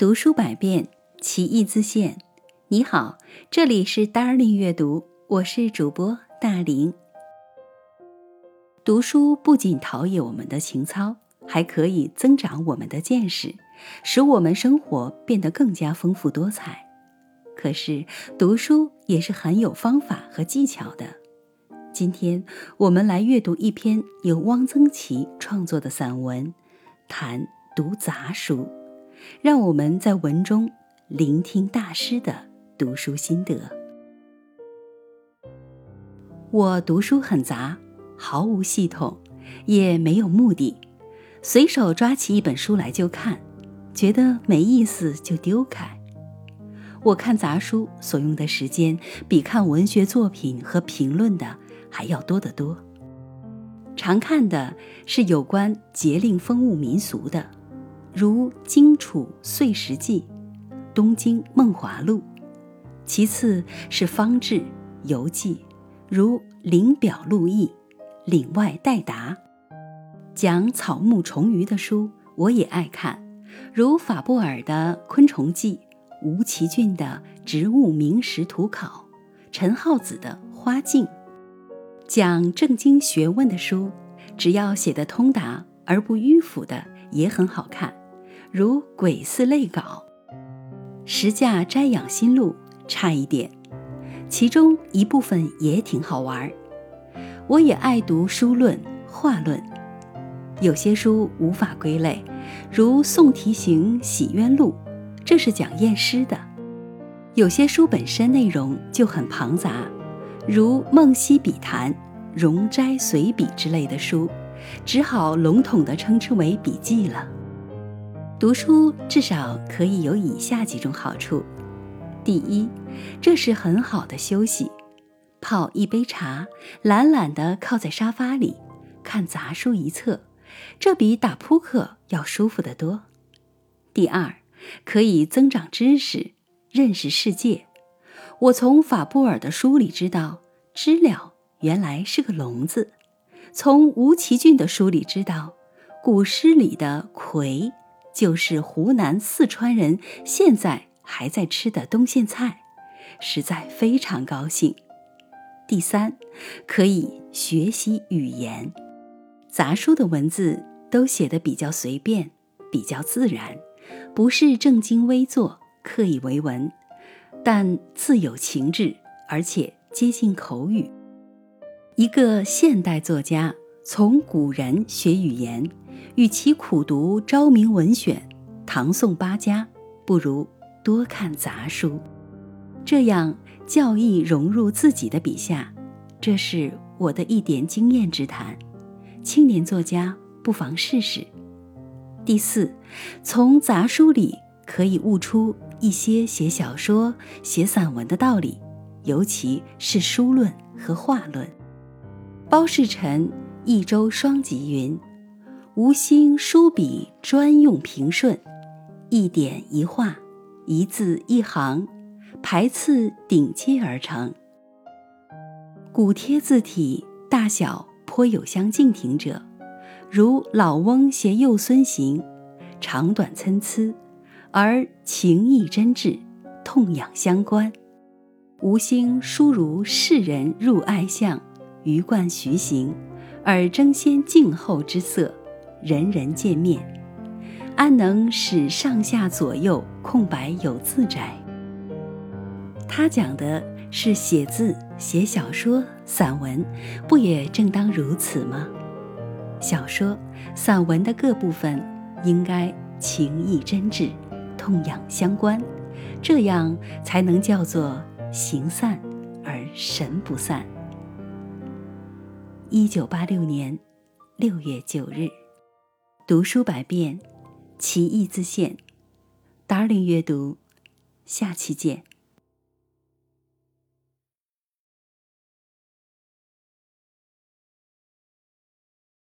读书百遍，其义自现。你好，这里是 Darling 阅读，我是主播大林。读书不仅陶冶我们的情操，还可以增长我们的见识，使我们生活变得更加丰富多彩。可是，读书也是很有方法和技巧的。今天我们来阅读一篇由汪曾祺创作的散文《谈读杂书》，让我们在文中聆听大师的读书心得。我读书很杂，毫无系统，也没有目的，随手抓起一本书来就看，觉得没意思就丢开。我看杂书所用的时间，比看文学作品和评论的。还要多得多。常看的是有关节令风物民俗的，如《荆楚岁时记》《东京梦华录》；其次是方志游记，如《林表录异》《岭外代答》。讲草木虫鱼的书我也爱看，如法布尔的《昆虫记》，吴奇俊的《植物名实图考》，陈浩子的《花镜》。讲正经学问的书，只要写得通达而不迂腐的，也很好看，如《鬼寺类稿》《十架摘养心录》差一点，其中一部分也挺好玩。我也爱读书论、画论，有些书无法归类，如《宋题行洗冤录》，这是讲验尸的；有些书本身内容就很庞杂。如《梦溪笔谈》《容斋随笔》之类的书，只好笼统地称之为笔记了。读书至少可以有以下几种好处：第一，这是很好的休息，泡一杯茶，懒懒地靠在沙发里，看杂书一册，这比打扑克要舒服得多。第二，可以增长知识，认识世界。我从法布尔的书里知道，知了原来是个聋子；从吴奇俊的书里知道，古诗里的葵就是湖南、四川人现在还在吃的冬馅菜，实在非常高兴。第三，可以学习语言，杂书的文字都写得比较随便，比较自然，不是正襟危坐、刻意为文。但自有情致，而且接近口语。一个现代作家从古人学语言，与其苦读《昭明文选》《唐宋八家》，不如多看杂书，这样教义融入自己的笔下。这是我的一点经验之谈，青年作家不妨试试。第四，从杂书里可以悟出。一些写小说、写散文的道理，尤其是书论和画论。包世臣《益州双集》云：“吴兴书笔专用平顺，一点一画，一字一行，排次顶接而成。古帖字体大小颇有相径庭者，如老翁携幼孙行，长短参差。”而情意真挚，痛痒相关。吴兴书如世人入爱相，鱼贯徐行，而争先静后之色，人人见面，安能使上下左右空白有字宅？他讲的是写字、写小说、散文，不也正当如此吗？小说、散文的各部分应该情意真挚。痛痒相关，这样才能叫做形散而神不散。一九八六年六月九日，读书百遍，其义自现。Darling 阅读，下期见。